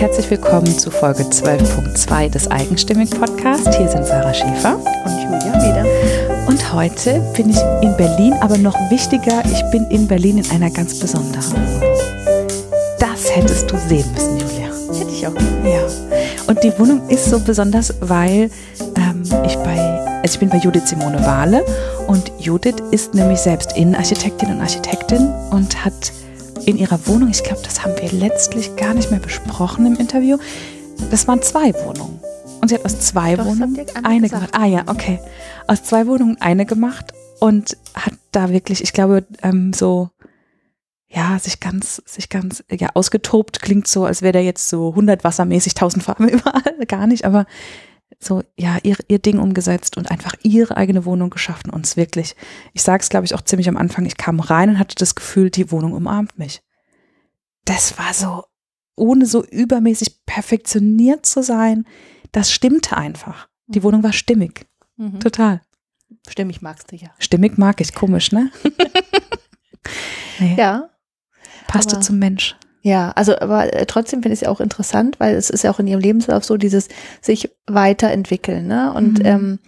herzlich willkommen zu Folge 12.2 des Eigenstimmig Podcast. Hier sind Sarah Schäfer und Julia wieder. Und heute bin ich in Berlin, aber noch wichtiger, ich bin in Berlin in einer ganz besonderen Wohnung. Das hättest du sehen müssen, Julia. Hätte ich auch. Ja. Und die Wohnung ist so besonders, weil ähm, ich bei, also ich bin bei Judith Simone Wahle und Judith ist nämlich selbst Innenarchitektin und Architektin und hat in ihrer Wohnung, ich glaube, das haben wir letztlich gar nicht mehr besprochen im Interview, das waren zwei Wohnungen. Und sie hat aus zwei Doch, Wohnungen eine gesagt. gemacht. Ah ja, okay. Aus zwei Wohnungen eine gemacht und hat da wirklich, ich glaube, ähm, so ja, sich ganz, sich ganz, ja, ausgetobt klingt so, als wäre der jetzt so 100 wassermäßig, 1000 Farben überall, gar nicht, aber so, ja, ihr, ihr Ding umgesetzt und einfach ihre eigene Wohnung geschaffen. Uns wirklich, ich sage es, glaube ich, auch ziemlich am Anfang, ich kam rein und hatte das Gefühl, die Wohnung umarmt mich. Das war so, ohne so übermäßig perfektioniert zu sein, das stimmte einfach. Die mhm. Wohnung war stimmig. Mhm. Total. Stimmig magst du ja. Stimmig mag ich, komisch, ne? nee. Ja. Passte zum Mensch. Ja, also aber äh, trotzdem finde ich es auch interessant, weil es ist ja auch in ihrem Lebenslauf so dieses sich weiterentwickeln, ne? Und mhm. ähm,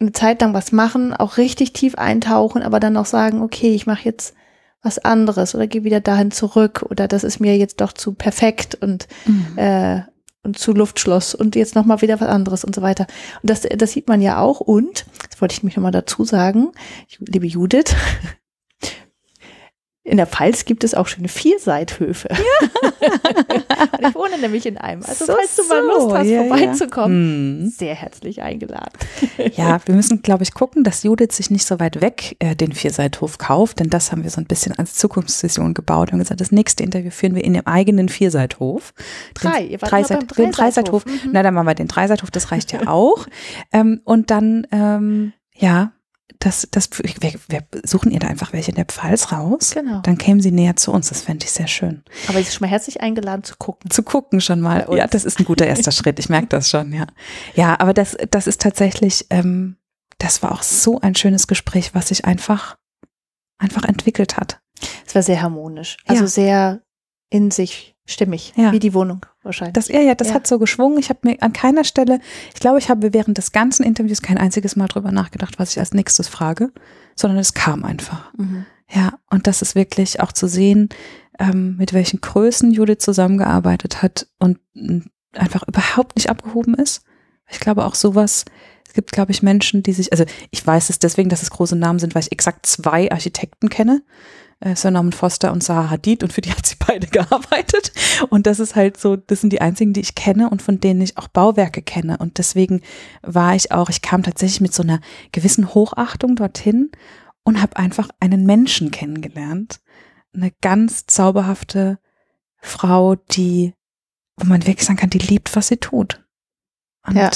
eine Zeit lang was machen, auch richtig tief eintauchen, aber dann auch sagen, okay, ich mache jetzt was anderes oder gehe wieder dahin zurück oder das ist mir jetzt doch zu perfekt und mhm. äh, und zu Luftschloss und jetzt nochmal wieder was anderes und so weiter. Und das, das sieht man ja auch. Und, das wollte ich mich nochmal dazu sagen, liebe Judith, in der Pfalz gibt es auch schöne Vierseithöfe. Ja. ich wohne nämlich in einem. Also so, falls du mal Lust hast, ja, vorbeizukommen, ja. sehr herzlich eingeladen. Ja, wir müssen, glaube ich, gucken, dass Judith sich nicht so weit weg äh, den Vierseithof kauft, denn das haben wir so ein bisschen als Zukunftssession gebaut. Haben gesagt, das nächste Interview führen wir in dem eigenen Vierseithof. Drei, ihr wart Dreiseit, beim den Dreiseithof. Mhm. Na, dann machen wir den Dreiseithof, das reicht ja auch. ähm, und dann, ähm, ja, das, das, wir, wir suchen ihr da einfach welche in der Pfalz raus. Genau. Dann kämen sie näher zu uns. Das fände ich sehr schön. Aber sie ist schon mal herzlich eingeladen zu gucken. Zu gucken schon mal. Ja, das ist ein guter erster Schritt. Ich merke das schon, ja. Ja, aber das, das ist tatsächlich, ähm, das war auch so ein schönes Gespräch, was sich einfach, einfach entwickelt hat. Es war sehr harmonisch. Also ja. sehr in sich stimmig, ja. wie die Wohnung wahrscheinlich. Das, ja, ja, das ja. hat so geschwungen. Ich habe mir an keiner Stelle, ich glaube, ich habe während des ganzen Interviews kein einziges Mal drüber nachgedacht, was ich als nächstes frage, sondern es kam einfach. Mhm. Ja, und das ist wirklich auch zu sehen, ähm, mit welchen Größen Judith zusammengearbeitet hat und einfach überhaupt nicht abgehoben ist. Ich glaube auch sowas, es gibt, glaube ich, Menschen, die sich, also ich weiß es deswegen, dass es große Namen sind, weil ich exakt zwei Architekten kenne äh, Sir Norman Foster und Sarah Hadid und für die hat sie beide gearbeitet. Und das ist halt so, das sind die einzigen, die ich kenne und von denen ich auch Bauwerke kenne. Und deswegen war ich auch, ich kam tatsächlich mit so einer gewissen Hochachtung dorthin und habe einfach einen Menschen kennengelernt. Eine ganz zauberhafte Frau, die, wo man wirklich sagen kann, die liebt, was sie tut. Und ja,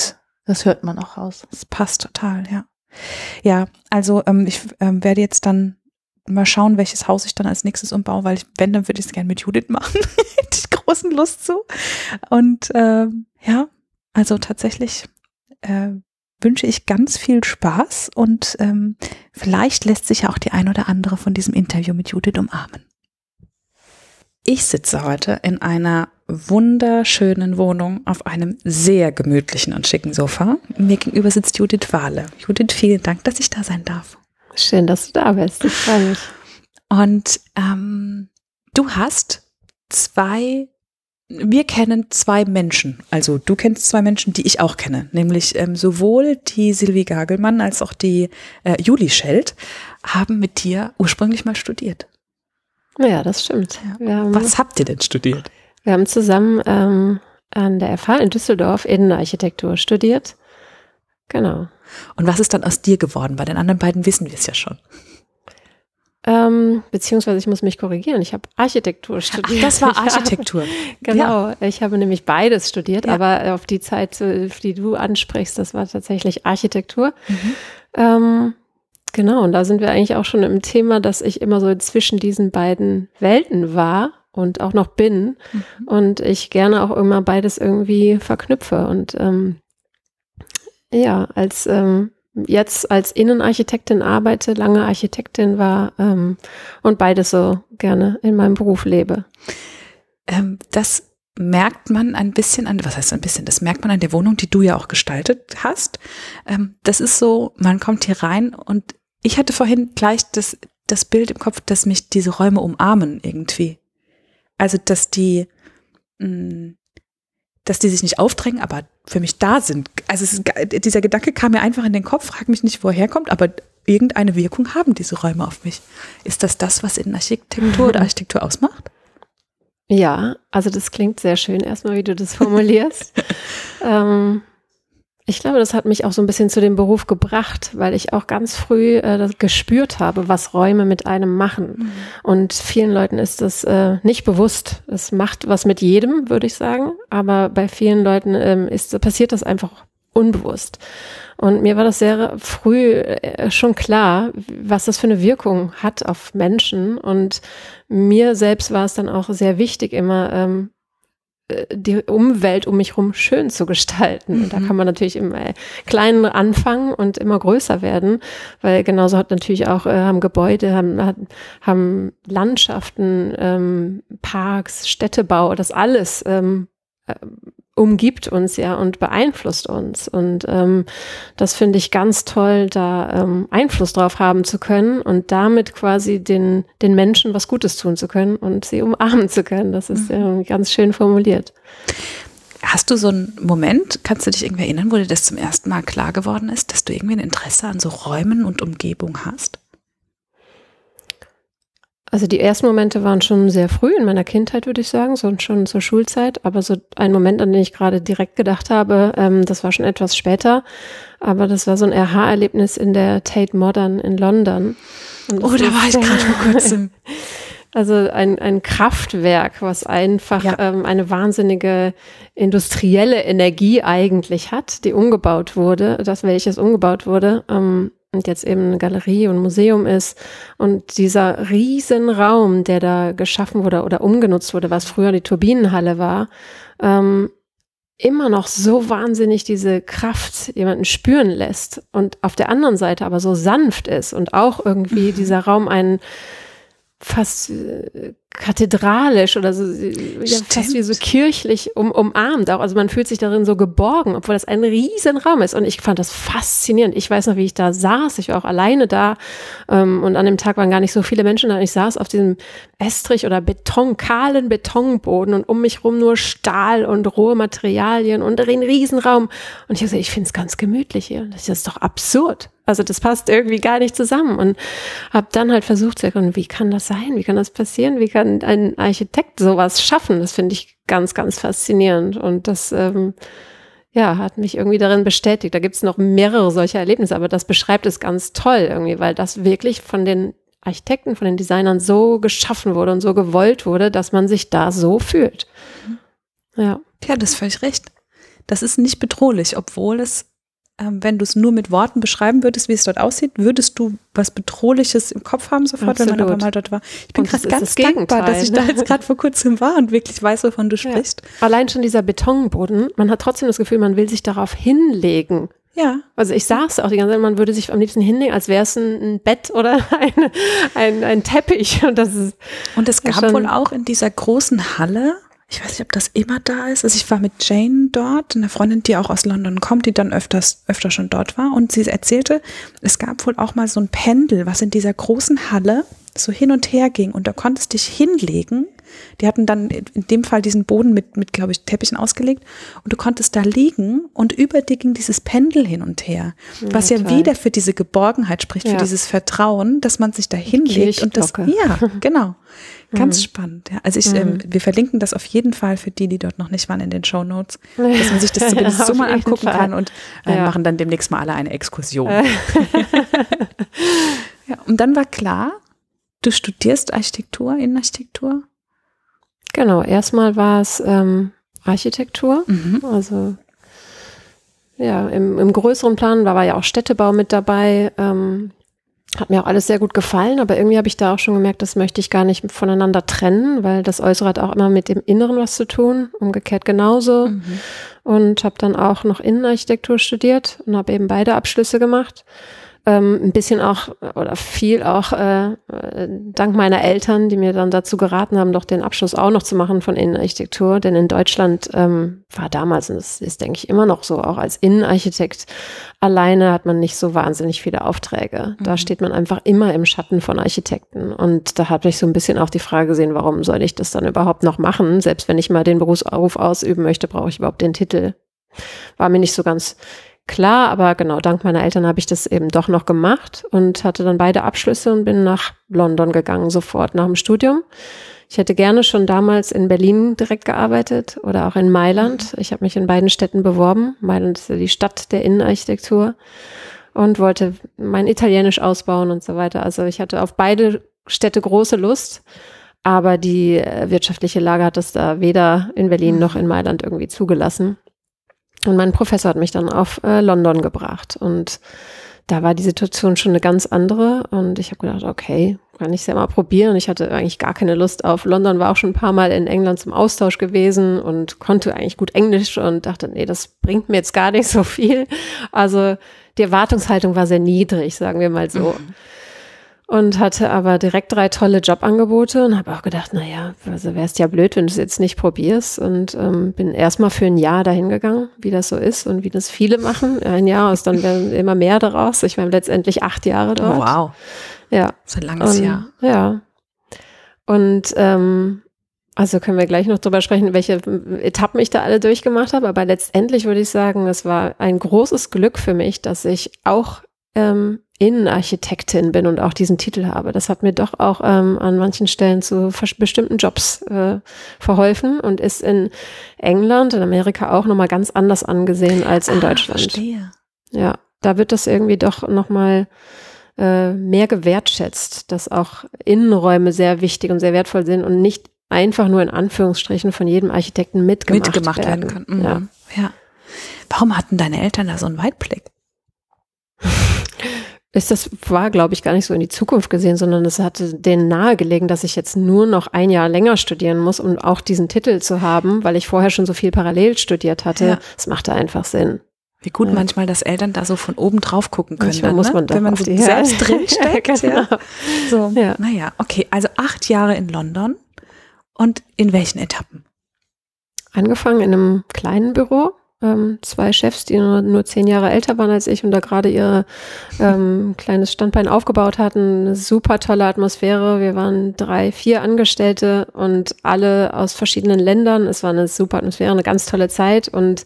das hört man auch raus. Es passt total, ja. Ja, also ähm, ich ähm, werde jetzt dann mal schauen, welches Haus ich dann als nächstes umbaue, weil ich, wenn, dann würde ich es gerne mit Judith machen. Hätte ich großen Lust zu. Und ähm, ja, also tatsächlich äh, wünsche ich ganz viel Spaß und ähm, vielleicht lässt sich ja auch die ein oder andere von diesem Interview mit Judith umarmen. Ich sitze heute in einer wunderschönen Wohnung auf einem sehr gemütlichen und schicken Sofa. Mir gegenüber sitzt Judith Wahle. Judith, vielen Dank, dass ich da sein darf. Schön, dass du da bist. Ich freue mich. Und ähm, du hast zwei, wir kennen zwei Menschen. Also du kennst zwei Menschen, die ich auch kenne. Nämlich ähm, sowohl die Silvi Gagelmann als auch die äh, Juli Scheld haben mit dir ursprünglich mal studiert. Ja, das stimmt. Ja. Was habt ihr denn studiert? Wir haben zusammen ähm, an der FH in Düsseldorf Innenarchitektur studiert. Genau. Und was ist dann aus dir geworden? Bei den anderen beiden wissen wir es ja schon. Ähm, beziehungsweise ich muss mich korrigieren. Ich habe Architektur studiert. Ach, das war Architektur. Genau. Ja. Ich habe nämlich beides studiert, ja. aber auf die Zeit, auf die du ansprichst, das war tatsächlich Architektur. Mhm. Ähm, genau. Und da sind wir eigentlich auch schon im Thema, dass ich immer so zwischen diesen beiden Welten war und auch noch bin mhm. und ich gerne auch immer beides irgendwie verknüpfe und ähm, ja, als ähm, jetzt als Innenarchitektin arbeite, lange Architektin war ähm, und beides so gerne in meinem Beruf lebe. Ähm, das merkt man ein bisschen an, was heißt ein bisschen, das merkt man an der Wohnung, die du ja auch gestaltet hast. Ähm, das ist so, man kommt hier rein und ich hatte vorhin gleich das, das Bild im Kopf, dass mich diese Räume umarmen irgendwie. Also, dass die, mh, mm, dass die sich nicht aufdrängen, aber für mich da sind. Also ist, dieser Gedanke kam mir einfach in den Kopf, frag mich nicht, woher kommt, aber irgendeine Wirkung haben diese Räume auf mich. Ist das das, was in Architektur oder Architektur ausmacht? Ja, also das klingt sehr schön erstmal, wie du das formulierst. ähm, ich glaube, das hat mich auch so ein bisschen zu dem Beruf gebracht, weil ich auch ganz früh äh, gespürt habe, was Räume mit einem machen. Mhm. Und vielen Leuten ist das äh, nicht bewusst. Es macht was mit jedem, würde ich sagen. Aber bei vielen Leuten ähm, ist, passiert das einfach unbewusst. Und mir war das sehr früh äh, schon klar, was das für eine Wirkung hat auf Menschen. Und mir selbst war es dann auch sehr wichtig, immer ähm, die Umwelt um mich herum schön zu gestalten. Mhm. Da kann man natürlich im äh, Kleinen anfangen und immer größer werden, weil genauso hat natürlich auch äh, haben Gebäude, haben, haben Landschaften, ähm, Parks, Städtebau, das alles ähm, äh, umgibt uns ja und beeinflusst uns. Und ähm, das finde ich ganz toll, da ähm, Einfluss drauf haben zu können und damit quasi den, den Menschen was Gutes tun zu können und sie umarmen zu können. Das ist mhm. äh, ganz schön formuliert. Hast du so einen Moment, kannst du dich irgendwie erinnern, wo dir das zum ersten Mal klar geworden ist, dass du irgendwie ein Interesse an so Räumen und Umgebung hast? Also die ersten Momente waren schon sehr früh in meiner Kindheit, würde ich sagen, so schon zur Schulzeit. Aber so ein Moment, an den ich gerade direkt gedacht habe, ähm, das war schon etwas später. Aber das war so ein RH-Erlebnis in der Tate Modern in London. oh, da war ich gerade vor kurzem. Also ein, ein Kraftwerk, was einfach ja. ähm, eine wahnsinnige industrielle Energie eigentlich hat, die umgebaut wurde, das welches umgebaut wurde. Ähm, und jetzt eben eine Galerie und Museum ist. Und dieser Riesenraum, der da geschaffen wurde oder umgenutzt wurde, was früher die Turbinenhalle war, ähm, immer noch so wahnsinnig diese Kraft jemanden spüren lässt und auf der anderen Seite aber so sanft ist und auch irgendwie mhm. dieser Raum einen fast äh, kathedralisch oder so, ja, fast wie so kirchlich um, umarmt auch. Also man fühlt sich darin so geborgen, obwohl das ein riesen Raum ist. Und ich fand das faszinierend. Ich weiß noch, wie ich da saß. Ich war auch alleine da. Ähm, und an dem Tag waren gar nicht so viele Menschen da. Ich saß auf diesem Estrich oder Beton, kahlen Betonboden und um mich rum nur Stahl und rohe Materialien und ein Riesenraum. Und ich habe gesagt, ich finde es ganz gemütlich hier. Das ist doch absurd. Also das passt irgendwie gar nicht zusammen und habe dann halt versucht zu erkennen, wie kann das sein? Wie kann das passieren? Wie kann ein Architekt sowas schaffen? Das finde ich ganz, ganz faszinierend und das ähm, ja hat mich irgendwie darin bestätigt. Da gibt es noch mehrere solcher Erlebnisse, aber das beschreibt es ganz toll irgendwie, weil das wirklich von den Architekten, von den Designern so geschaffen wurde und so gewollt wurde, dass man sich da so fühlt. Ja. Ja, das ist völlig recht. Das ist nicht bedrohlich, obwohl es wenn du es nur mit Worten beschreiben würdest, wie es dort aussieht, würdest du was Bedrohliches im Kopf haben sofort, Absolut. wenn man aber mal dort war. Ich bin gerade ganz dankbar, dass ich da jetzt gerade vor kurzem war und wirklich weiß, wovon du sprichst. Ja. Allein schon dieser Betonboden, man hat trotzdem das Gefühl, man will sich darauf hinlegen. Ja. Also ich saß auch die ganze Zeit, man würde sich am liebsten hinlegen, als wäre es ein, ein, Bett oder ein, ein, ein Teppich. Und das ist. Und es gab wohl auch in dieser großen Halle ich weiß nicht, ob das immer da ist. Also ich war mit Jane dort, eine Freundin, die auch aus London kommt, die dann öfters, öfter schon dort war. Und sie erzählte, es gab wohl auch mal so ein Pendel, was in dieser großen Halle so hin und her ging. Und da konntest dich hinlegen. Die hatten dann in dem Fall diesen Boden mit, mit glaube ich, Teppichen ausgelegt. Und du konntest da liegen und über dir ging dieses Pendel hin und her. Was ja, ja wieder für diese Geborgenheit spricht, ja. für dieses Vertrauen, dass man sich da hinlegt. Und das, ja, genau. Ganz mhm. spannend. Ja. Also ich, ähm, mhm. ähm, wir verlinken das auf jeden Fall für die, die dort noch nicht waren in den Show Notes, dass man sich das zumindest ja, so mal angucken Fall. kann und äh, machen dann demnächst mal alle eine Exkursion. ja, und dann war klar, du studierst Architektur, Innenarchitektur? Genau, erstmal war es ähm, Architektur, mhm. also ja, im, im größeren Plan war, war ja auch Städtebau mit dabei. Ähm, hat mir auch alles sehr gut gefallen, aber irgendwie habe ich da auch schon gemerkt, das möchte ich gar nicht voneinander trennen, weil das Äußere hat auch immer mit dem Inneren was zu tun, umgekehrt genauso. Mhm. Und habe dann auch noch Innenarchitektur studiert und habe eben beide Abschlüsse gemacht. Ähm, ein bisschen auch oder viel auch äh, dank meiner Eltern, die mir dann dazu geraten haben, doch den Abschluss auch noch zu machen von Innenarchitektur. Denn in Deutschland ähm, war damals, und das ist, denke ich, immer noch so, auch als Innenarchitekt alleine hat man nicht so wahnsinnig viele Aufträge. Da mhm. steht man einfach immer im Schatten von Architekten. Und da habe ich so ein bisschen auch die Frage gesehen, warum soll ich das dann überhaupt noch machen? Selbst wenn ich mal den Berufsruf ausüben möchte, brauche ich überhaupt den Titel. War mir nicht so ganz klar, aber genau, dank meiner Eltern habe ich das eben doch noch gemacht und hatte dann beide Abschlüsse und bin nach London gegangen, sofort nach dem Studium. Ich hätte gerne schon damals in Berlin direkt gearbeitet oder auch in Mailand. Ich habe mich in beiden Städten beworben. Mailand ist ja die Stadt der Innenarchitektur und wollte mein Italienisch ausbauen und so weiter. Also ich hatte auf beide Städte große Lust, aber die äh, wirtschaftliche Lage hat es da weder in Berlin noch in Mailand irgendwie zugelassen. Und mein Professor hat mich dann auf äh, London gebracht und da war die Situation schon eine ganz andere und ich habe gedacht, okay, kann ich es ja mal probieren. Ich hatte eigentlich gar keine Lust auf London, war auch schon ein paar Mal in England zum Austausch gewesen und konnte eigentlich gut Englisch und dachte, nee, das bringt mir jetzt gar nicht so viel. Also die Erwartungshaltung war sehr niedrig, sagen wir mal so. Mhm und hatte aber direkt drei tolle Jobangebote und habe auch gedacht, naja, also wärst ja blöd, wenn du es jetzt nicht probierst und ähm, bin erstmal für ein Jahr dahin gegangen, wie das so ist und wie das viele machen. Ein Jahr ist dann immer mehr daraus. Ich war letztendlich acht Jahre dort. Wow. Ja. So ein langes und, Jahr. Ja. Und ähm, also können wir gleich noch drüber sprechen, welche Etappen ich da alle durchgemacht habe. Aber letztendlich würde ich sagen, es war ein großes Glück für mich, dass ich auch ähm, Innenarchitektin bin und auch diesen Titel habe. Das hat mir doch auch ähm, an manchen Stellen zu bestimmten Jobs äh, verholfen und ist in England, in Amerika auch nochmal ganz anders angesehen als in ah, Deutschland. Verstehe. Ja, da wird das irgendwie doch nochmal äh, mehr gewertschätzt, dass auch Innenräume sehr wichtig und sehr wertvoll sind und nicht einfach nur in Anführungsstrichen von jedem Architekten mitgemacht, mitgemacht werden, werden können. Mhm. Ja. ja. Warum hatten deine Eltern da so einen Weitblick? ist das war, glaube ich, gar nicht so in die Zukunft gesehen, sondern es hatte denen nahegelegen, dass ich jetzt nur noch ein Jahr länger studieren muss, um auch diesen Titel zu haben, weil ich vorher schon so viel parallel studiert hatte. Es ja. machte einfach Sinn. Wie gut ja. manchmal, dass Eltern da so von oben drauf gucken können, dann, muss man ne? wenn man so selbst drinsteckt. ja, genau. ja. So, ja. naja, okay, also acht Jahre in London und in welchen Etappen? Angefangen in einem kleinen Büro ähm, zwei Chefs, die nur, nur zehn Jahre älter waren als ich und da gerade ihr ähm, kleines Standbein aufgebaut hatten. Eine super tolle Atmosphäre. Wir waren drei, vier Angestellte und alle aus verschiedenen Ländern. Es war eine super Atmosphäre, eine ganz tolle Zeit und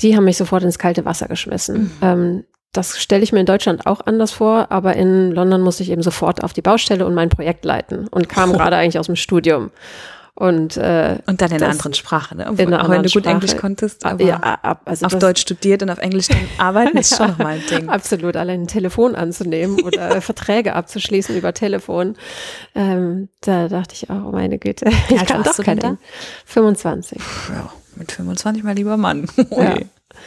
die haben mich sofort ins kalte Wasser geschmissen. Mhm. Ähm, das stelle ich mir in Deutschland auch anders vor, aber in London musste ich eben sofort auf die Baustelle und mein Projekt leiten und kam oh. gerade eigentlich aus dem Studium. Und, äh, und dann in einer anderen Sprache, ne? in einer auch wenn du gut Sprache. Englisch konntest, aber ja, also auf Deutsch studiert und auf Englisch arbeiten, ist schon nochmal ein Ding. Absolut, allein ein Telefon anzunehmen oder Verträge abzuschließen über Telefon. Ähm, da dachte ich auch, oh meine Güte, ich kann doch kein 25. Ja, mit 25 mal lieber Mann. ja.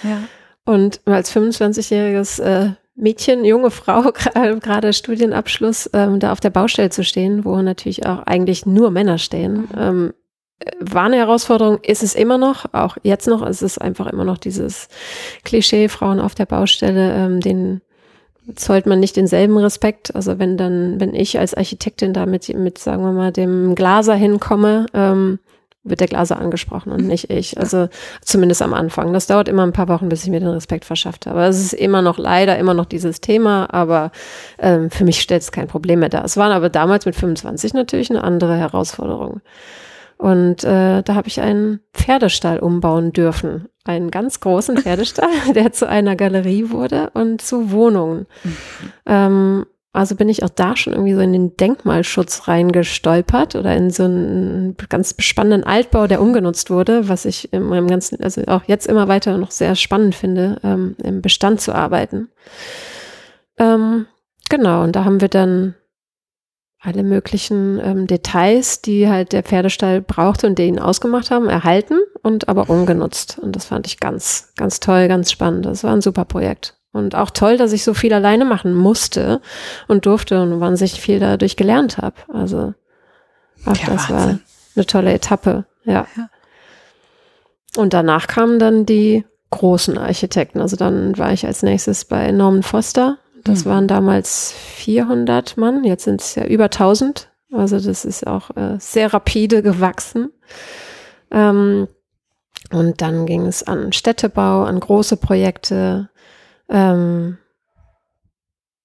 ja. Und als 25-jähriges äh, Mädchen, junge Frau, gerade Studienabschluss, ähm, da auf der Baustelle zu stehen, wo natürlich auch eigentlich nur Männer stehen, ähm, war eine Herausforderung, ist es immer noch, auch jetzt noch, ist es einfach immer noch dieses Klischee, Frauen auf der Baustelle, ähm, den zollt man nicht denselben Respekt. Also wenn dann, wenn ich als Architektin da mit, mit sagen wir mal, dem Glaser hinkomme, ähm, wird der Glaser angesprochen und nicht ich. Also zumindest am Anfang. Das dauert immer ein paar Wochen, bis ich mir den Respekt verschafft habe. Es ist immer noch leider immer noch dieses Thema, aber ähm, für mich stellt es kein Problem mehr dar. Es waren aber damals mit 25 natürlich eine andere Herausforderung. Und äh, da habe ich einen Pferdestall umbauen dürfen. Einen ganz großen Pferdestall, der zu einer Galerie wurde und zu Wohnungen. Mhm. Ähm, also bin ich auch da schon irgendwie so in den Denkmalschutz reingestolpert oder in so einen ganz spannenden Altbau, der umgenutzt wurde, was ich in meinem ganzen, also auch jetzt immer weiter noch sehr spannend finde, ähm, im Bestand zu arbeiten. Ähm, genau, und da haben wir dann alle möglichen ähm, Details, die halt der Pferdestall brauchte und den ausgemacht haben, erhalten und aber umgenutzt. Und das fand ich ganz, ganz toll, ganz spannend. Das war ein super Projekt. Und auch toll, dass ich so viel alleine machen musste und durfte und wahnsinnig viel dadurch gelernt habe. Also auch ja, das Wahnsinn. war eine tolle Etappe. Ja. ja. Und danach kamen dann die großen Architekten. Also dann war ich als nächstes bei Norman Foster. Das mhm. waren damals 400 Mann, jetzt sind es ja über 1000. Also das ist auch äh, sehr rapide gewachsen. Ähm, und dann ging es an Städtebau, an große Projekte. Ähm,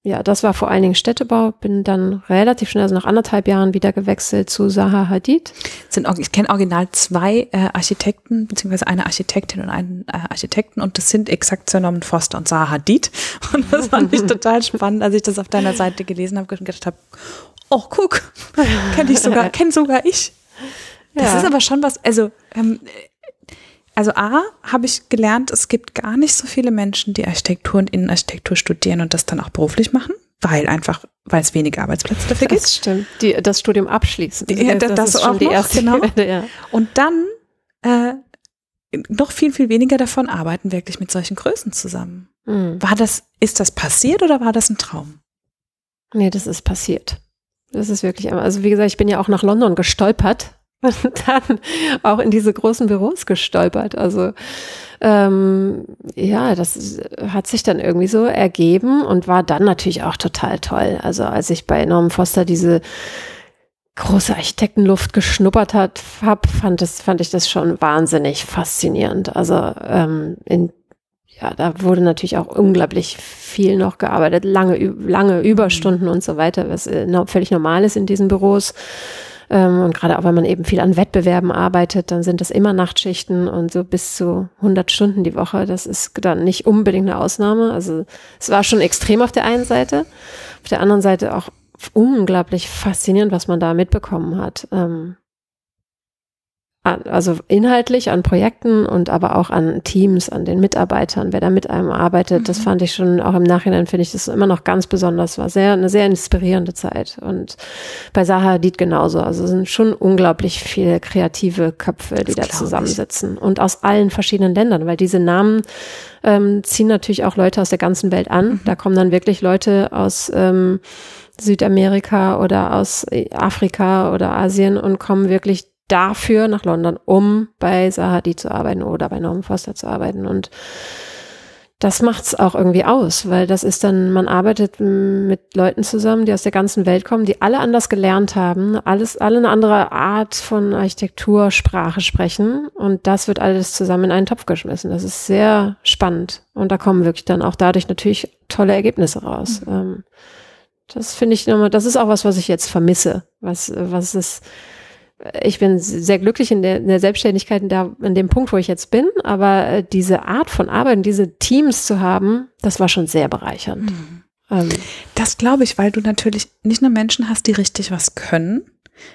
ja, das war vor allen Dingen Städtebau. Bin dann relativ schnell, also nach anderthalb Jahren wieder gewechselt zu Saha Hadid. Sind, ich kenne original zwei äh, Architekten, beziehungsweise eine Architektin und einen äh, Architekten und das sind exakt Norman Foster und Saha Hadid. Und das fand ich total spannend, als ich das auf deiner Seite gelesen habe und gedacht habe, oh, guck, kenne ich sogar, kenne sogar ich. Das ja. ist aber schon was, also ähm, also A, habe ich gelernt, es gibt gar nicht so viele Menschen, die Architektur und Innenarchitektur studieren und das dann auch beruflich machen, weil einfach, weil es wenige Arbeitsplätze dafür gibt. Das stimmt. Die, das Studium abschließen. Ja, das, das, das ist schon die erste genau. Hürde, ja. Und dann äh, noch viel, viel weniger davon arbeiten wirklich mit solchen Größen zusammen. Mhm. War das, ist das passiert oder war das ein Traum? Nee, das ist passiert. Das ist wirklich, also wie gesagt, ich bin ja auch nach London gestolpert und dann auch in diese großen Büros gestolpert. Also ähm, ja, das hat sich dann irgendwie so ergeben und war dann natürlich auch total toll. Also als ich bei Norman Foster diese große Architektenluft geschnuppert hat, hab, fand, das, fand ich das schon wahnsinnig faszinierend. Also ähm, in ja, da wurde natürlich auch unglaublich viel noch gearbeitet, lange, lange Überstunden und so weiter, was äh, völlig normal ist in diesen Büros. Ähm, und gerade auch, wenn man eben viel an Wettbewerben arbeitet, dann sind das immer Nachtschichten und so bis zu 100 Stunden die Woche. Das ist dann nicht unbedingt eine Ausnahme. Also es war schon extrem auf der einen Seite. Auf der anderen Seite auch unglaublich faszinierend, was man da mitbekommen hat. Ähm, also inhaltlich an Projekten und aber auch an Teams, an den Mitarbeitern, wer da mit einem arbeitet, mhm. das fand ich schon auch im Nachhinein finde ich das immer noch ganz besonders, war sehr eine sehr inspirierende Zeit und bei Saha Hadid genauso, also sind schon unglaublich viele kreative Köpfe, die das da zusammensitzen ich. und aus allen verschiedenen Ländern, weil diese Namen ähm, ziehen natürlich auch Leute aus der ganzen Welt an. Mhm. Da kommen dann wirklich Leute aus ähm, Südamerika oder aus Afrika oder Asien und kommen wirklich dafür nach London, um bei Sahadi zu arbeiten oder bei Norman Foster zu arbeiten. Und das macht's auch irgendwie aus, weil das ist dann, man arbeitet mit Leuten zusammen, die aus der ganzen Welt kommen, die alle anders gelernt haben, alles, alle eine andere Art von Architektur, Sprache sprechen und das wird alles zusammen in einen Topf geschmissen. Das ist sehr spannend und da kommen wirklich dann auch dadurch natürlich tolle Ergebnisse raus. Mhm. Ähm, das finde ich nochmal, das ist auch was, was ich jetzt vermisse, was, was es, ich bin sehr glücklich in der, in der Selbstständigkeit, in, der, in dem Punkt, wo ich jetzt bin, aber äh, diese Art von Arbeiten, diese Teams zu haben, das war schon sehr bereichernd. Mhm. Ähm. Das glaube ich, weil du natürlich nicht nur Menschen hast, die richtig was können,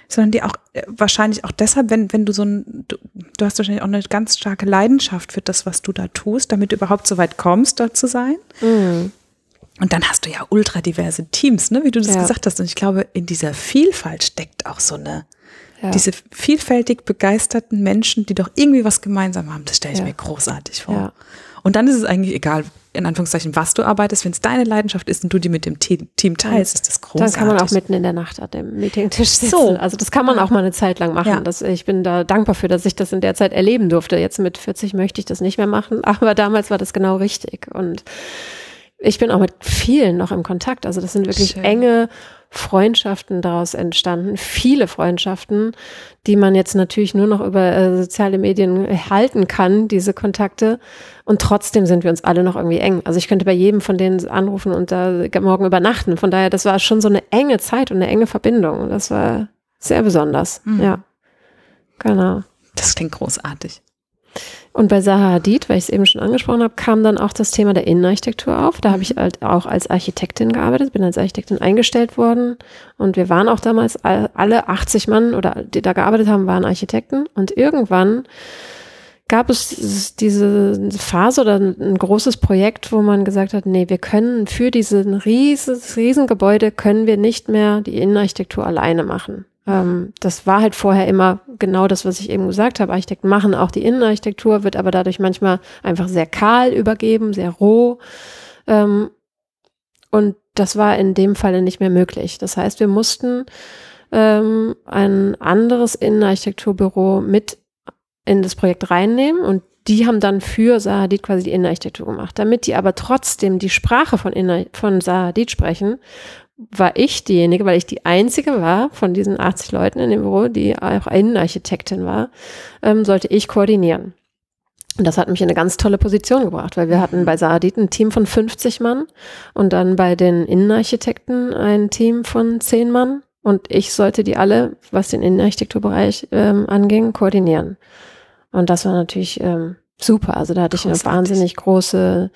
sondern die auch äh, wahrscheinlich auch deshalb, wenn, wenn du so ein, du, du, hast wahrscheinlich auch eine ganz starke Leidenschaft für das, was du da tust, damit du überhaupt so weit kommst, dort zu sein. Mhm. Und dann hast du ja ultra diverse Teams, ne, wie du das ja. gesagt hast. Und ich glaube, in dieser Vielfalt steckt auch so eine, ja. Diese vielfältig begeisterten Menschen, die doch irgendwie was gemeinsam haben, das stelle ich ja. mir großartig vor. Ja. Und dann ist es eigentlich egal, in Anführungszeichen, was du arbeitest. Wenn es deine Leidenschaft ist und du die mit dem Team teilst, ist das großartig. Dann kann man auch mitten in der Nacht an dem Meetingtisch sitzen. So. Also das kann man auch mal eine Zeit lang machen. Ja. Das, ich bin da dankbar für, dass ich das in der Zeit erleben durfte. Jetzt mit 40 möchte ich das nicht mehr machen, aber damals war das genau richtig. Und ich bin auch mit vielen noch im Kontakt. Also das sind wirklich Schön. enge Freundschaften daraus entstanden, viele Freundschaften, die man jetzt natürlich nur noch über äh, soziale Medien halten kann, diese Kontakte. Und trotzdem sind wir uns alle noch irgendwie eng. Also ich könnte bei jedem von denen anrufen und da morgen übernachten. Von daher, das war schon so eine enge Zeit und eine enge Verbindung. Das war sehr besonders. Mhm. Ja. Genau. Das klingt großartig. Und bei Zaha Hadid, weil ich es eben schon angesprochen habe, kam dann auch das Thema der Innenarchitektur auf. Da habe ich halt auch als Architektin gearbeitet, bin als Architektin eingestellt worden. Und wir waren auch damals alle 80 Mann oder die da gearbeitet haben, waren Architekten. Und irgendwann gab es diese Phase oder ein großes Projekt, wo man gesagt hat, nee, wir können für diesen rieses, Riesengebäude können wir nicht mehr die Innenarchitektur alleine machen. Ähm, das war halt vorher immer genau das, was ich eben gesagt habe. Architekten machen auch die Innenarchitektur, wird aber dadurch manchmal einfach sehr kahl übergeben, sehr roh. Ähm, und das war in dem Falle nicht mehr möglich. Das heißt, wir mussten ähm, ein anderes Innenarchitekturbüro mit in das Projekt reinnehmen und die haben dann für Sahadid quasi die Innenarchitektur gemacht. Damit die aber trotzdem die Sprache von, von Sahadid sprechen, war ich diejenige, weil ich die einzige war von diesen 80 Leuten in dem Büro, die auch Innenarchitektin war, ähm, sollte ich koordinieren. Und das hat mich in eine ganz tolle Position gebracht, weil wir hatten bei Saadit ein Team von 50 Mann und dann bei den Innenarchitekten ein Team von 10 Mann und ich sollte die alle, was den Innenarchitekturbereich ähm, anging, koordinieren. Und das war natürlich ähm, super. Also da hatte Großartig. ich eine wahnsinnig große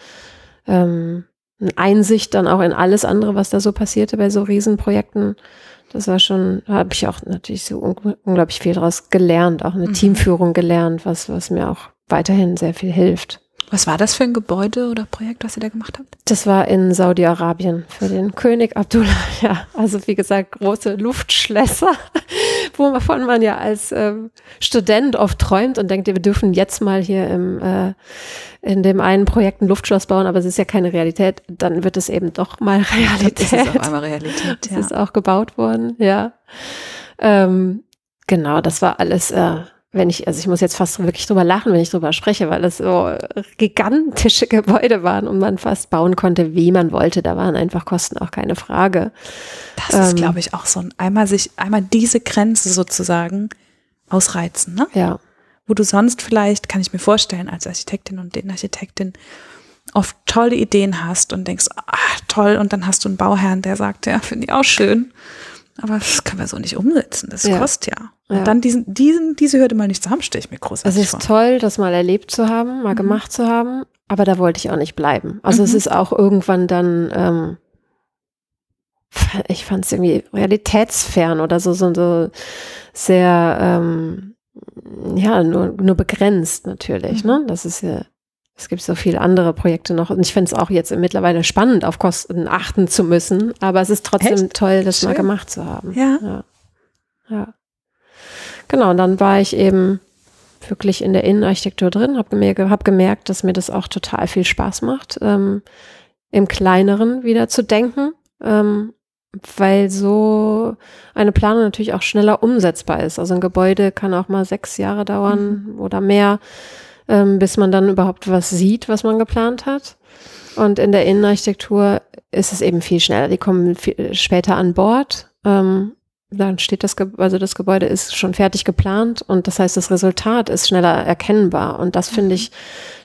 ähm, Einsicht dann auch in alles andere, was da so passierte bei so Riesenprojekten. Das war schon, habe ich auch natürlich so unglaublich viel daraus gelernt, auch eine mhm. Teamführung gelernt, was, was mir auch weiterhin sehr viel hilft. Was war das für ein Gebäude oder Projekt, was ihr da gemacht habt? Das war in Saudi-Arabien für den König Abdullah. Ja, also wie gesagt, große Luftschlösser, wovon man ja als ähm, Student oft träumt und denkt, wir dürfen jetzt mal hier im, äh, in dem einen Projekt ein Luftschloss bauen, aber es ist ja keine Realität. Dann wird es eben doch mal Realität. Es ist auf einmal Realität. Es ja. ist auch gebaut worden, ja. Ähm, genau, das war alles äh, wenn ich, also ich muss jetzt fast wirklich drüber lachen, wenn ich drüber spreche, weil es so gigantische Gebäude waren und man fast bauen konnte, wie man wollte. Da waren einfach Kosten auch keine Frage. Das ähm, ist, glaube ich, auch so ein, einmal sich, einmal diese Grenze sozusagen ausreizen, ne? Ja. Wo du sonst vielleicht, kann ich mir vorstellen, als Architektin und den Architektin oft tolle Ideen hast und denkst, ah, toll, und dann hast du einen Bauherrn, der sagt, ja, finde ich auch schön. Aber das können wir so nicht umsetzen. Das ja. kostet ja. Und ja. dann diesen, diesen, diese Hürde mal nicht zu haben, stelle ich mir großartig. Es ist vor. toll, das mal erlebt zu haben, mal mhm. gemacht zu haben, aber da wollte ich auch nicht bleiben. Also mhm. es ist auch irgendwann dann, ähm, ich fand es irgendwie realitätsfern oder so, so, so sehr, ähm, ja, nur, nur begrenzt natürlich, mhm. ne? Das ist ja, es gibt so viele andere Projekte noch und ich finde es auch jetzt mittlerweile spannend, auf Kosten achten zu müssen, aber es ist trotzdem Echt? toll, das Schön. mal gemacht zu haben. Ja. ja. ja. Genau, und dann war ich eben wirklich in der Innenarchitektur drin, habe gemerkt, hab gemerkt, dass mir das auch total viel Spaß macht, ähm, im Kleineren wieder zu denken, ähm, weil so eine Planung natürlich auch schneller umsetzbar ist. Also ein Gebäude kann auch mal sechs Jahre dauern mhm. oder mehr ähm, bis man dann überhaupt was sieht, was man geplant hat. Und in der Innenarchitektur ist es eben viel schneller. Die kommen viel später an Bord. Ähm, dann steht das, also das Gebäude ist schon fertig geplant und das heißt, das Resultat ist schneller erkennbar. Und das finde mhm. ich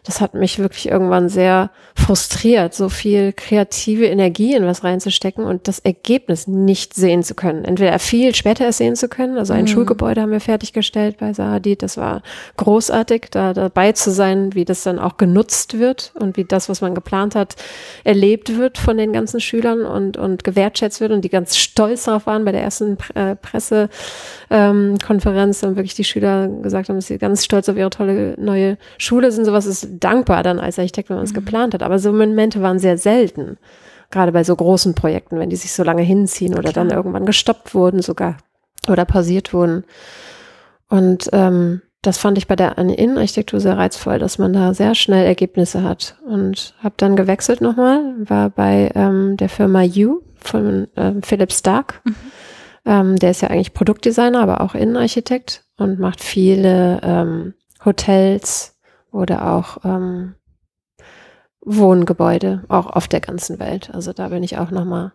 das hat mich wirklich irgendwann sehr frustriert, so viel kreative Energie in was reinzustecken und das Ergebnis nicht sehen zu können. Entweder viel später erst sehen zu können, also ein mhm. Schulgebäude haben wir fertiggestellt bei Saadit, das war großartig, da dabei zu sein, wie das dann auch genutzt wird und wie das, was man geplant hat, erlebt wird von den ganzen Schülern und, und gewertschätzt wird und die ganz stolz darauf waren bei der ersten äh, Pressekonferenz, ähm, dann wirklich die Schüler gesagt haben, dass sie ganz stolz auf ihre tolle neue Schule sind. Sowas ist dankbar dann als Architekt, wenn man es mhm. geplant hat. Aber so Momente waren sehr selten. Gerade bei so großen Projekten, wenn die sich so lange hinziehen oder Klar. dann irgendwann gestoppt wurden sogar oder pausiert wurden. Und ähm, das fand ich bei der Innenarchitektur sehr reizvoll, dass man da sehr schnell Ergebnisse hat. Und habe dann gewechselt nochmal, war bei ähm, der Firma U von ähm, Philip Stark. Mhm. Ähm, der ist ja eigentlich Produktdesigner, aber auch Innenarchitekt und macht viele ähm, Hotels, oder auch ähm, Wohngebäude, auch auf der ganzen Welt. Also da bin ich auch nochmal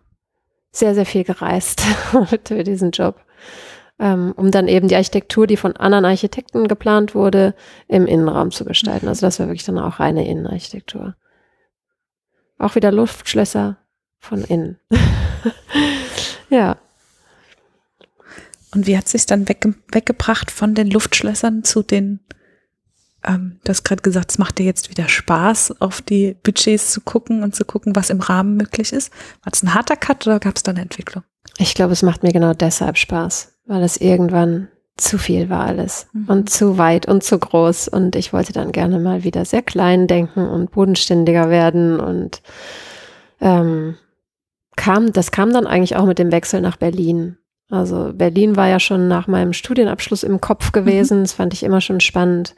sehr, sehr viel gereist für diesen Job, ähm, um dann eben die Architektur, die von anderen Architekten geplant wurde, im Innenraum zu gestalten. Also das war wirklich dann auch reine Innenarchitektur. Auch wieder Luftschlösser von innen. ja. Und wie hat sich dann wegge weggebracht von den Luftschlössern zu den ähm, du hast gerade gesagt, es macht dir jetzt wieder Spaß, auf die Budgets zu gucken und zu gucken, was im Rahmen möglich ist. War es ein harter Cut oder gab es da eine Entwicklung? Ich glaube, es macht mir genau deshalb Spaß, weil es irgendwann zu viel war alles mhm. und zu weit und zu groß und ich wollte dann gerne mal wieder sehr klein denken und bodenständiger werden und ähm, kam, das kam dann eigentlich auch mit dem Wechsel nach Berlin. Also Berlin war ja schon nach meinem Studienabschluss im Kopf gewesen, mhm. das fand ich immer schon spannend.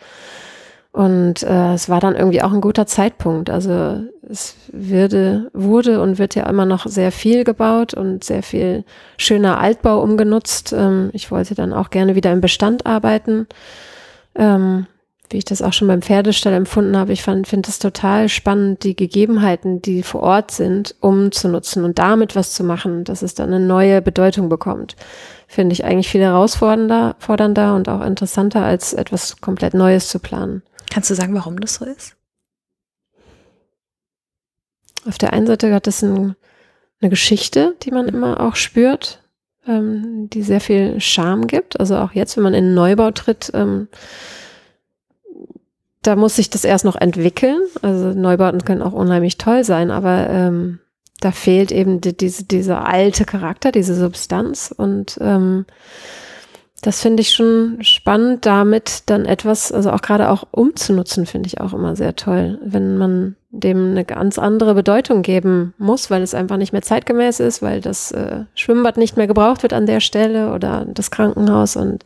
Und äh, es war dann irgendwie auch ein guter Zeitpunkt. Also es würde, wurde und wird ja immer noch sehr viel gebaut und sehr viel schöner Altbau umgenutzt. Ähm, ich wollte dann auch gerne wieder im Bestand arbeiten. Ähm, wie ich das auch schon beim Pferdestall empfunden habe, ich finde es total spannend, die Gegebenheiten, die vor Ort sind, umzunutzen und damit was zu machen, dass es dann eine neue Bedeutung bekommt. Finde ich eigentlich viel herausfordernder fordernder und auch interessanter, als etwas komplett Neues zu planen. Kannst du sagen, warum das so ist? Auf der einen Seite hat es ein, eine Geschichte, die man immer auch spürt, ähm, die sehr viel Charme gibt. Also auch jetzt, wenn man in einen Neubau tritt, ähm, da muss sich das erst noch entwickeln. Also Neubauten können auch unheimlich toll sein, aber ähm, da fehlt eben die, diese, dieser alte Charakter, diese Substanz und ähm, das finde ich schon spannend, damit dann etwas, also auch gerade auch umzunutzen, finde ich auch immer sehr toll, wenn man dem eine ganz andere Bedeutung geben muss, weil es einfach nicht mehr zeitgemäß ist, weil das äh, Schwimmbad nicht mehr gebraucht wird an der Stelle oder das Krankenhaus und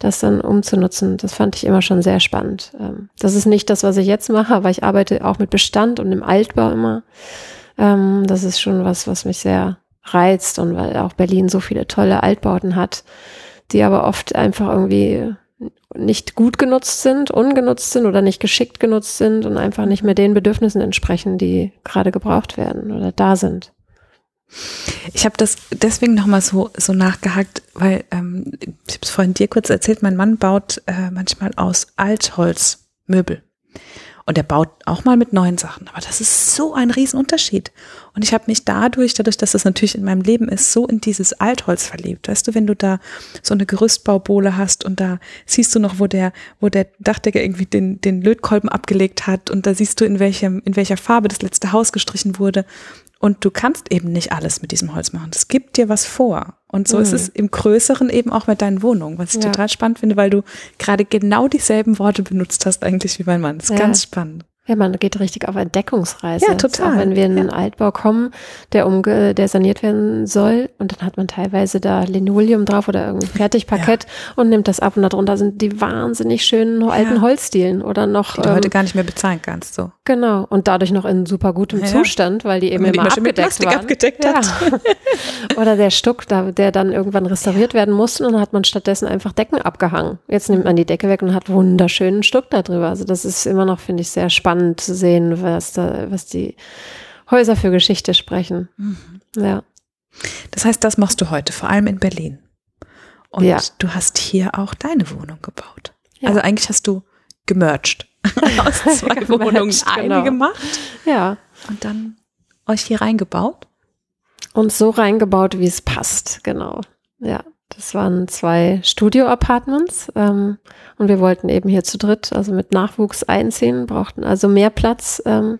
das dann umzunutzen, das fand ich immer schon sehr spannend. Ähm, das ist nicht das, was ich jetzt mache, aber ich arbeite auch mit Bestand und im Altbau immer. Ähm, das ist schon was, was mich sehr reizt und weil auch Berlin so viele tolle Altbauten hat die aber oft einfach irgendwie nicht gut genutzt sind, ungenutzt sind oder nicht geschickt genutzt sind und einfach nicht mehr den Bedürfnissen entsprechen, die gerade gebraucht werden oder da sind. Ich habe das deswegen nochmal so, so nachgehakt, weil ähm, ich habe es vorhin dir kurz erzählt, mein Mann baut äh, manchmal aus Altholz Möbel. Und er baut auch mal mit neuen Sachen. Aber das ist so ein Riesenunterschied. Und ich habe mich dadurch, dadurch, dass das natürlich in meinem Leben ist, so in dieses Altholz verliebt. Weißt du, wenn du da so eine Gerüstbaubohle hast und da siehst du noch, wo der, wo der Dachdecker irgendwie den, den Lötkolben abgelegt hat und da siehst du, in welchem, in welcher Farbe das letzte Haus gestrichen wurde. Und du kannst eben nicht alles mit diesem Holz machen. Das gibt dir was vor. Und so mhm. ist es im Größeren eben auch mit deinen Wohnungen, was ich ja. total spannend finde, weil du gerade genau dieselben Worte benutzt hast eigentlich wie mein Mann. Das ist ja. ganz spannend. Ja, man geht richtig auf Entdeckungsreise. Ja, total. Auch wenn wir in einen ja. Altbau kommen, der umge der saniert werden soll und dann hat man teilweise da Linoleum drauf oder irgendwie Fertigparkett ja. und nimmt das ab und darunter sind die wahnsinnig schönen alten ja. Holzdielen oder noch. Die du ähm, heute gar nicht mehr bezahlen kannst, so. Genau. Und dadurch noch in super gutem Zustand, weil die eben immer, immer abgedeckt Plastik waren. abgedeckt hat. oder der Stuck, da, der dann irgendwann restauriert werden musste und dann hat man stattdessen einfach Decken abgehangen. Jetzt nimmt man die Decke weg und hat wunderschönen Stuck da drüber. Also das ist immer noch, finde ich, sehr spannend spannend zu sehen, was da, was die Häuser für Geschichte sprechen. Mhm. Ja. Das heißt, das machst du heute, vor allem in Berlin. Und ja. du hast hier auch deine Wohnung gebaut. Ja. Also eigentlich hast du gemerged. Aus zwei Wohnungen eine genau. gemacht. Ja. Und dann euch hier reingebaut. Und so reingebaut, wie es passt, genau. Ja. Das waren zwei Studio-Apartments ähm, und wir wollten eben hier zu dritt, also mit Nachwuchs einziehen, brauchten also mehr Platz ähm,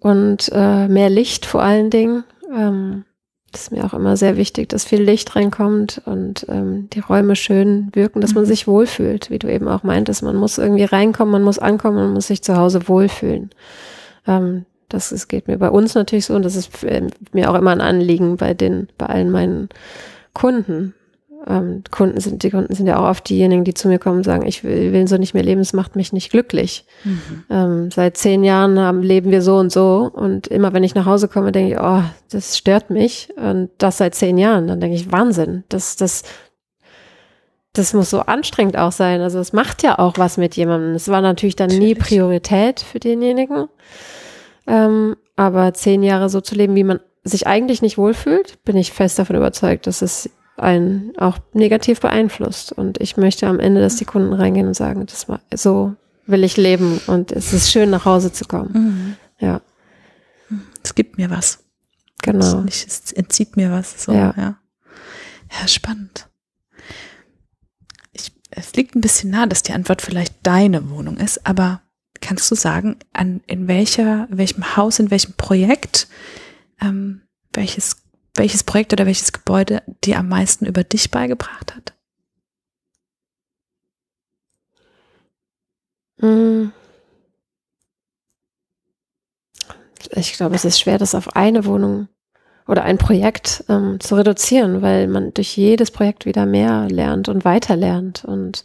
und äh, mehr Licht vor allen Dingen. Ähm, das ist mir auch immer sehr wichtig, dass viel Licht reinkommt und ähm, die Räume schön wirken, dass man mhm. sich wohlfühlt, wie du eben auch meintest. Man muss irgendwie reinkommen, man muss ankommen, man muss sich zu Hause wohlfühlen. Ähm, das ist, geht mir bei uns natürlich so und das ist mir auch immer ein Anliegen bei den, bei allen meinen Kunden, ähm, Kunden sind, die Kunden sind ja auch oft diejenigen, die zu mir kommen und sagen, ich will, will so nicht mehr leben, es macht mich nicht glücklich. Mhm. Ähm, seit zehn Jahren haben, leben wir so und so und immer wenn ich nach Hause komme, denke ich, oh, das stört mich und das seit zehn Jahren. Dann denke ich, Wahnsinn, das, das, das muss so anstrengend auch sein. Also es macht ja auch was mit jemandem. Es war natürlich dann natürlich. nie Priorität für denjenigen. Ähm, aber zehn Jahre so zu leben, wie man sich eigentlich nicht wohlfühlt, bin ich fest davon überzeugt, dass es einen auch negativ beeinflusst. Und ich möchte am Ende, dass die Kunden reingehen und sagen, das war, so will ich leben und es ist schön, nach Hause zu kommen. Mhm. Ja. Es gibt mir was. Genau. Es, es entzieht mir was. So, ja. ja. Ja, spannend. Ich, es liegt ein bisschen nah, dass die Antwort vielleicht deine Wohnung ist, aber kannst du sagen, an, in welcher, welchem Haus, in welchem Projekt, ähm, welches welches Projekt oder welches Gebäude dir am meisten über dich beigebracht hat? Hm. Ich glaube, es ist schwer, das auf eine Wohnung oder ein Projekt ähm, zu reduzieren, weil man durch jedes Projekt wieder mehr lernt und weiter lernt und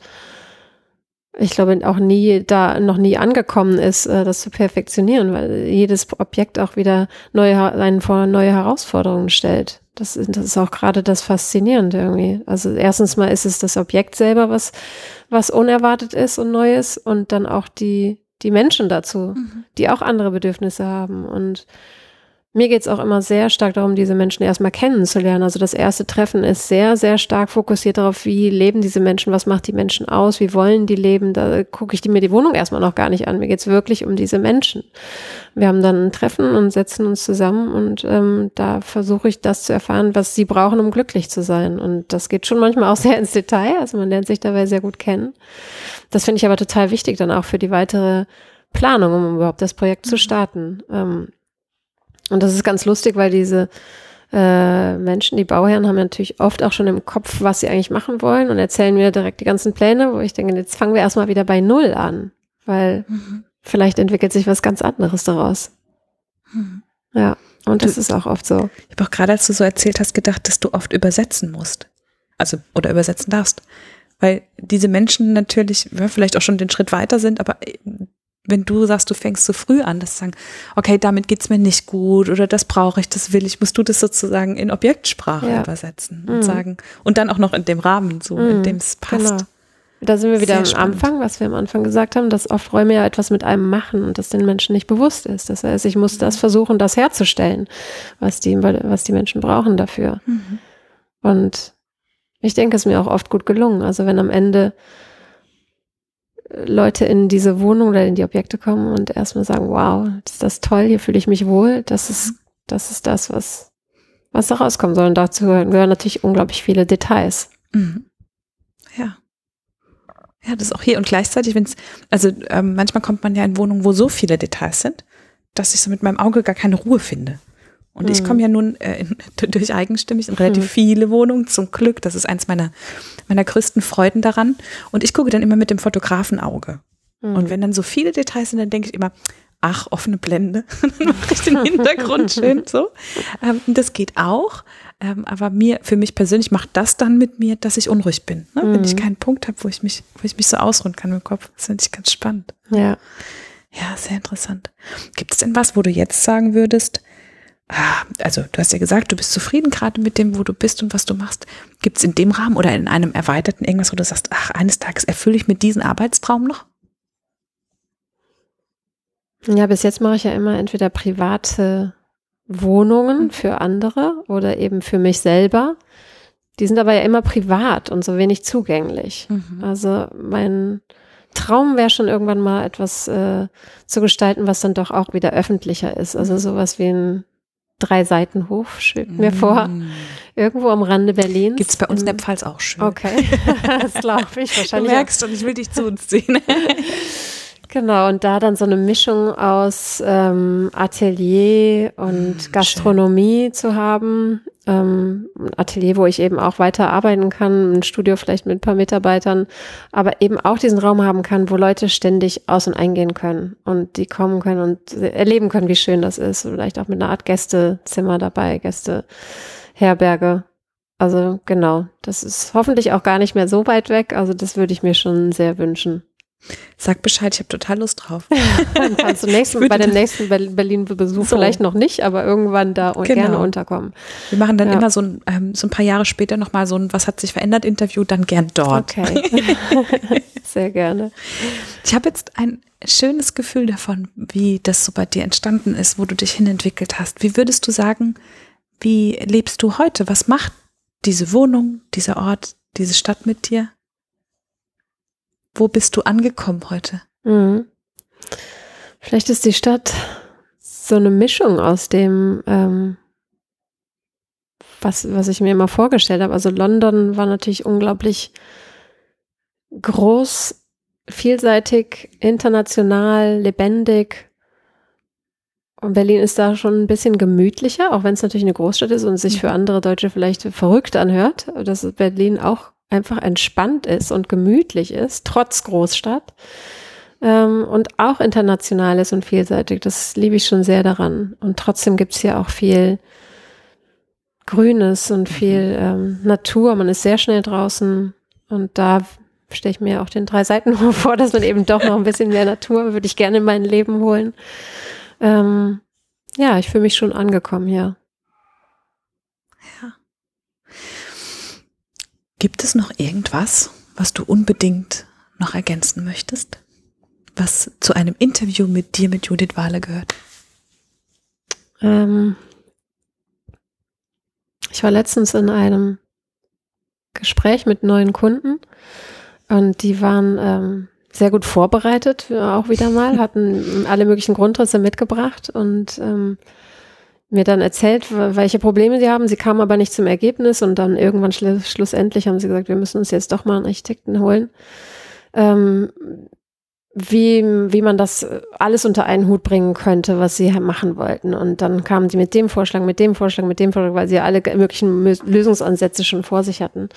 ich glaube auch nie da noch nie angekommen ist, äh, das zu perfektionieren, weil jedes Objekt auch wieder neue einen vor neue Herausforderungen stellt. Das, das ist auch gerade das Faszinierende irgendwie. Also erstens mal ist es das Objekt selber, was, was unerwartet ist und neu ist und dann auch die, die Menschen dazu, mhm. die auch andere Bedürfnisse haben und mir geht es auch immer sehr stark darum, diese Menschen erstmal kennenzulernen. Also das erste Treffen ist sehr, sehr stark fokussiert darauf, wie leben diese Menschen, was macht die Menschen aus, wie wollen die leben. Da gucke ich die, mir die Wohnung erstmal noch gar nicht an. Mir geht es wirklich um diese Menschen. Wir haben dann ein Treffen und setzen uns zusammen und ähm, da versuche ich das zu erfahren, was sie brauchen, um glücklich zu sein. Und das geht schon manchmal auch sehr ins Detail. Also man lernt sich dabei sehr gut kennen. Das finde ich aber total wichtig dann auch für die weitere Planung, um überhaupt das Projekt zu starten. Ähm, und das ist ganz lustig, weil diese äh, Menschen, die Bauherren, haben natürlich oft auch schon im Kopf, was sie eigentlich machen wollen und erzählen mir direkt die ganzen Pläne, wo ich denke, jetzt fangen wir erstmal wieder bei Null an, weil mhm. vielleicht entwickelt sich was ganz anderes daraus. Mhm. Ja, und das ist auch oft so. Ich habe auch gerade, als du so erzählt hast, gedacht, dass du oft übersetzen musst. Also, oder übersetzen darfst. Weil diese Menschen natürlich ja, vielleicht auch schon den Schritt weiter sind, aber wenn du sagst, du fängst so früh an, das sagen, okay, damit geht's mir nicht gut oder das brauche ich, das will ich, musst du das sozusagen in Objektsprache ja. übersetzen und mhm. sagen und dann auch noch in dem Rahmen, so mhm. in dem es passt. Genau. Da sind wir wieder Sehr am spannend. Anfang, was wir am Anfang gesagt haben, dass oft Räume ja etwas mit einem machen und das den Menschen nicht bewusst ist. Das heißt, ich muss das versuchen, das herzustellen, was die, was die Menschen brauchen dafür. Mhm. Und ich denke, es ist mir auch oft gut gelungen. Also wenn am Ende Leute in diese Wohnung oder in die Objekte kommen und erstmal sagen, wow, ist das toll, hier fühle ich mich wohl. Das ist, das ist das, was, was da rauskommen soll. Und dazu gehören natürlich unglaublich viele Details. Mhm. Ja. Ja, das ist auch hier. Und gleichzeitig, wenn es, also ähm, manchmal kommt man ja in Wohnungen, wo so viele Details sind, dass ich so mit meinem Auge gar keine Ruhe finde. Und mhm. ich komme ja nun äh, in, durch eigenstimmig in relativ mhm. viele Wohnungen, zum Glück. Das ist eins meiner, meiner größten Freuden daran. Und ich gucke dann immer mit dem Fotografenauge. Mhm. Und wenn dann so viele Details sind, dann denke ich immer, ach, offene Blende. dann mache ich den Hintergrund schön so. Ähm, das geht auch. Ähm, aber mir, für mich persönlich macht das dann mit mir, dass ich unruhig bin. Ne? Wenn ich mhm. keinen Punkt habe, wo ich mich, wo ich mich so ausruhen kann im Kopf. Das finde ich ganz spannend. Ja. Ja, sehr interessant. Gibt es denn was, wo du jetzt sagen würdest, also du hast ja gesagt, du bist zufrieden gerade mit dem, wo du bist und was du machst. Gibt es in dem Rahmen oder in einem erweiterten irgendwas, wo du sagst, ach, eines Tages erfülle ich mir diesen Arbeitstraum noch? Ja, bis jetzt mache ich ja immer entweder private Wohnungen mhm. für andere oder eben für mich selber. Die sind aber ja immer privat und so wenig zugänglich. Mhm. Also mein Traum wäre schon irgendwann mal etwas äh, zu gestalten, was dann doch auch wieder öffentlicher ist. Also sowas wie ein drei Seitenhof schwebt mir vor. Mm. Irgendwo am Rande Berlins. Gibt es bei uns in der Pfalz auch schön. Okay, das glaube ich wahrscheinlich. Du merkst und ich will dich zu uns ziehen. Genau, und da dann so eine Mischung aus ähm, Atelier und mm, Gastronomie schön. zu haben. Ähm, ein Atelier, wo ich eben auch weiter arbeiten kann, ein Studio vielleicht mit ein paar Mitarbeitern, aber eben auch diesen Raum haben kann, wo Leute ständig aus- und eingehen können und die kommen können und erleben können, wie schön das ist. Vielleicht auch mit einer Art Gästezimmer dabei, Gästeherberge. Also genau, das ist hoffentlich auch gar nicht mehr so weit weg. Also das würde ich mir schon sehr wünschen. Sag Bescheid, ich habe total Lust drauf. Dann kannst du nächsten, bei dem nächsten Berlin-Besuch so. vielleicht noch nicht, aber irgendwann da genau. gerne unterkommen. Wir machen dann ja. immer so ein, ähm, so ein paar Jahre später nochmal so ein Was hat sich verändert Interview, dann gern dort. Okay. Sehr gerne. Ich habe jetzt ein schönes Gefühl davon, wie das so bei dir entstanden ist, wo du dich hinentwickelt hast. Wie würdest du sagen, wie lebst du heute? Was macht diese Wohnung, dieser Ort, diese Stadt mit dir? Wo bist du angekommen heute? Mhm. Vielleicht ist die Stadt so eine Mischung aus dem, ähm, was, was ich mir immer vorgestellt habe. Also London war natürlich unglaublich groß, vielseitig, international, lebendig. Und Berlin ist da schon ein bisschen gemütlicher, auch wenn es natürlich eine Großstadt ist und sich für andere Deutsche vielleicht verrückt anhört, dass Berlin auch einfach entspannt ist und gemütlich ist, trotz Großstadt. Ähm, und auch international ist und vielseitig. Das liebe ich schon sehr daran. Und trotzdem gibt es hier auch viel Grünes und mhm. viel ähm, Natur. Man ist sehr schnell draußen. Und da stelle ich mir auch den drei Seiten vor, dass man eben doch noch ein bisschen mehr Natur würde ich gerne in mein Leben holen. Ähm, ja, ich fühle mich schon angekommen hier. Ja. Gibt es noch irgendwas, was du unbedingt noch ergänzen möchtest? Was zu einem Interview mit dir, mit Judith Wahle gehört? Ähm, ich war letztens in einem Gespräch mit neuen Kunden und die waren ähm, sehr gut vorbereitet, auch wieder mal, hatten alle möglichen Grundrisse mitgebracht und ähm, mir dann erzählt, welche Probleme sie haben. Sie kamen aber nicht zum Ergebnis und dann irgendwann schlu schlussendlich haben sie gesagt, wir müssen uns jetzt doch mal einen Architekten holen. Ähm, wie, wie man das alles unter einen Hut bringen könnte, was sie machen wollten. Und dann kamen sie mit dem Vorschlag, mit dem Vorschlag, mit dem Vorschlag, weil sie alle möglichen Lösungsansätze schon vor sich hatten.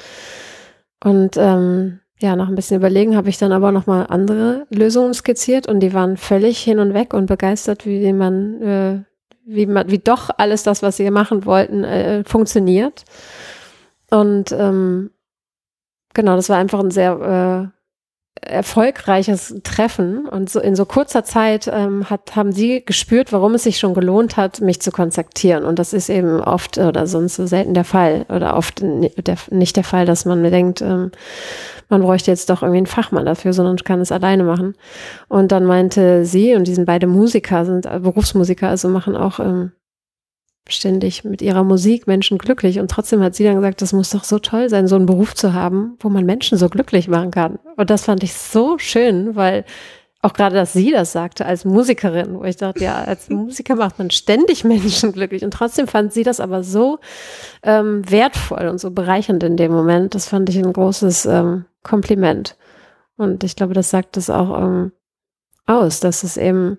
Und ähm, ja, nach ein bisschen Überlegen habe ich dann aber nochmal andere Lösungen skizziert und die waren völlig hin und weg und begeistert, wie man, äh, wie man, wie doch alles das, was sie machen wollten, äh, funktioniert. Und ähm, genau, das war einfach ein sehr äh, erfolgreiches Treffen und so in so kurzer Zeit ähm, hat, haben sie gespürt, warum es sich schon gelohnt hat, mich zu kontaktieren. Und das ist eben oft oder sonst so selten der Fall oder oft nicht der Fall, dass man denkt, ähm, man bräuchte jetzt doch irgendwie einen Fachmann dafür, sondern kann es alleine machen. Und dann meinte sie, und die sind beide Musiker, sind Berufsmusiker, also machen auch ähm, ständig mit ihrer Musik Menschen glücklich. Und trotzdem hat sie dann gesagt, das muss doch so toll sein, so einen Beruf zu haben, wo man Menschen so glücklich machen kann. Und das fand ich so schön, weil auch gerade, dass sie das sagte als Musikerin, wo ich dachte, ja, als Musiker macht man ständig Menschen glücklich. Und trotzdem fand sie das aber so ähm, wertvoll und so bereichernd in dem Moment. Das fand ich ein großes ähm, Kompliment. Und ich glaube, das sagt es auch ähm, aus, dass es eben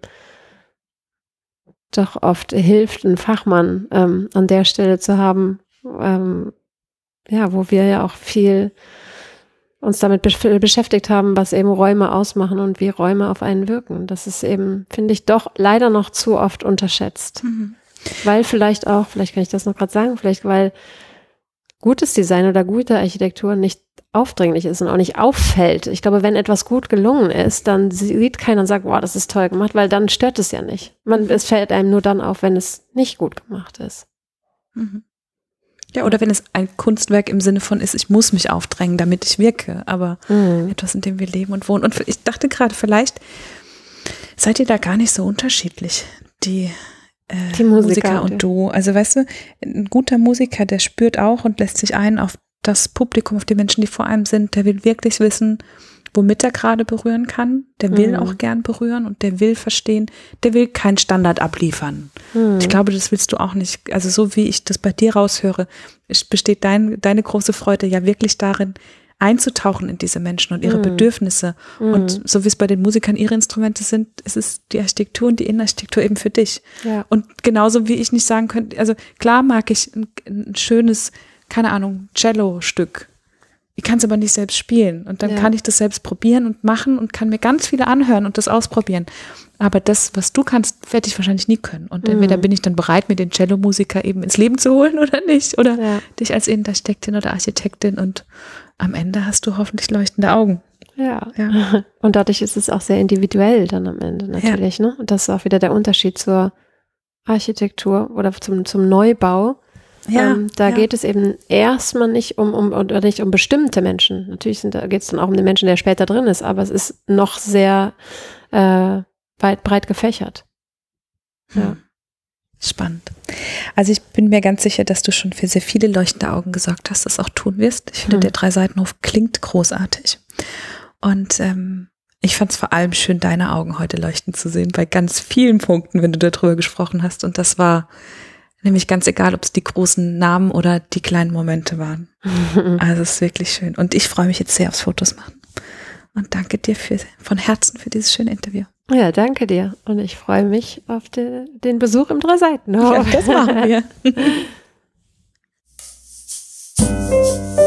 doch oft hilft, einen Fachmann ähm, an der Stelle zu haben, ähm, ja, wo wir ja auch viel uns damit beschäftigt haben, was eben Räume ausmachen und wie Räume auf einen wirken. Das ist eben, finde ich, doch leider noch zu oft unterschätzt. Mhm. Weil vielleicht auch, vielleicht kann ich das noch gerade sagen, vielleicht weil gutes Design oder gute Architektur nicht aufdringlich ist und auch nicht auffällt. Ich glaube, wenn etwas gut gelungen ist, dann sieht keiner und sagt, wow, das ist toll gemacht, weil dann stört es ja nicht. Man, es fällt einem nur dann auf, wenn es nicht gut gemacht ist. Mhm. Ja, oder wenn es ein Kunstwerk im Sinne von ist, ich muss mich aufdrängen, damit ich wirke, aber mhm. etwas, in dem wir leben und wohnen. Und ich dachte gerade, vielleicht seid ihr da gar nicht so unterschiedlich, die, äh, die Musiker, Musiker und du. Also weißt du, ein guter Musiker, der spürt auch und lässt sich ein auf das Publikum, auf die Menschen, die vor einem sind, der will wirklich wissen, womit er gerade berühren kann. Der will mhm. auch gern berühren und der will verstehen, der will keinen Standard abliefern. Mhm. Ich glaube, das willst du auch nicht. Also so wie ich das bei dir raushöre, besteht dein, deine große Freude ja wirklich darin, einzutauchen in diese Menschen und ihre mhm. Bedürfnisse. Und mhm. so wie es bei den Musikern ihre Instrumente sind, ist es die Architektur und die Innenarchitektur eben für dich. Ja. Und genauso wie ich nicht sagen könnte, also klar mag ich ein, ein schönes keine Ahnung, Cello-Stück. Ich kann es aber nicht selbst spielen. Und dann ja. kann ich das selbst probieren und machen und kann mir ganz viele anhören und das ausprobieren. Aber das, was du kannst, werde ich wahrscheinlich nie können. Und entweder mhm. bin ich dann bereit, mir den Cello-Musiker eben ins Leben zu holen oder nicht. Oder ja. dich als Innenarchitektin oder Architektin. Und am Ende hast du hoffentlich leuchtende Augen. Ja. ja. Und dadurch ist es auch sehr individuell dann am Ende natürlich. Ja. Ne? Und das ist auch wieder der Unterschied zur Architektur oder zum, zum Neubau ja, ähm, da ja. geht es eben erstmal nicht um, um oder nicht um bestimmte Menschen. Natürlich sind, da geht es dann auch um den Menschen, der später drin ist, aber es ist noch sehr äh, weit breit gefächert. Ja. Hm. Spannend. Also ich bin mir ganz sicher, dass du schon für sehr viele leuchtende Augen gesorgt hast, das auch tun wirst. Ich finde, hm. der Drei-Seitenhof klingt großartig. Und ähm, ich fand es vor allem schön, deine Augen heute leuchten zu sehen, bei ganz vielen Punkten, wenn du darüber gesprochen hast. Und das war Nämlich ganz egal, ob es die großen Namen oder die kleinen Momente waren. also es ist wirklich schön. Und ich freue mich jetzt sehr aufs Fotos machen. Und danke dir für, von Herzen für dieses schöne Interview. Ja, danke dir. Und ich freue mich auf de, den Besuch im Dreiseiten. Ja, das machen wir.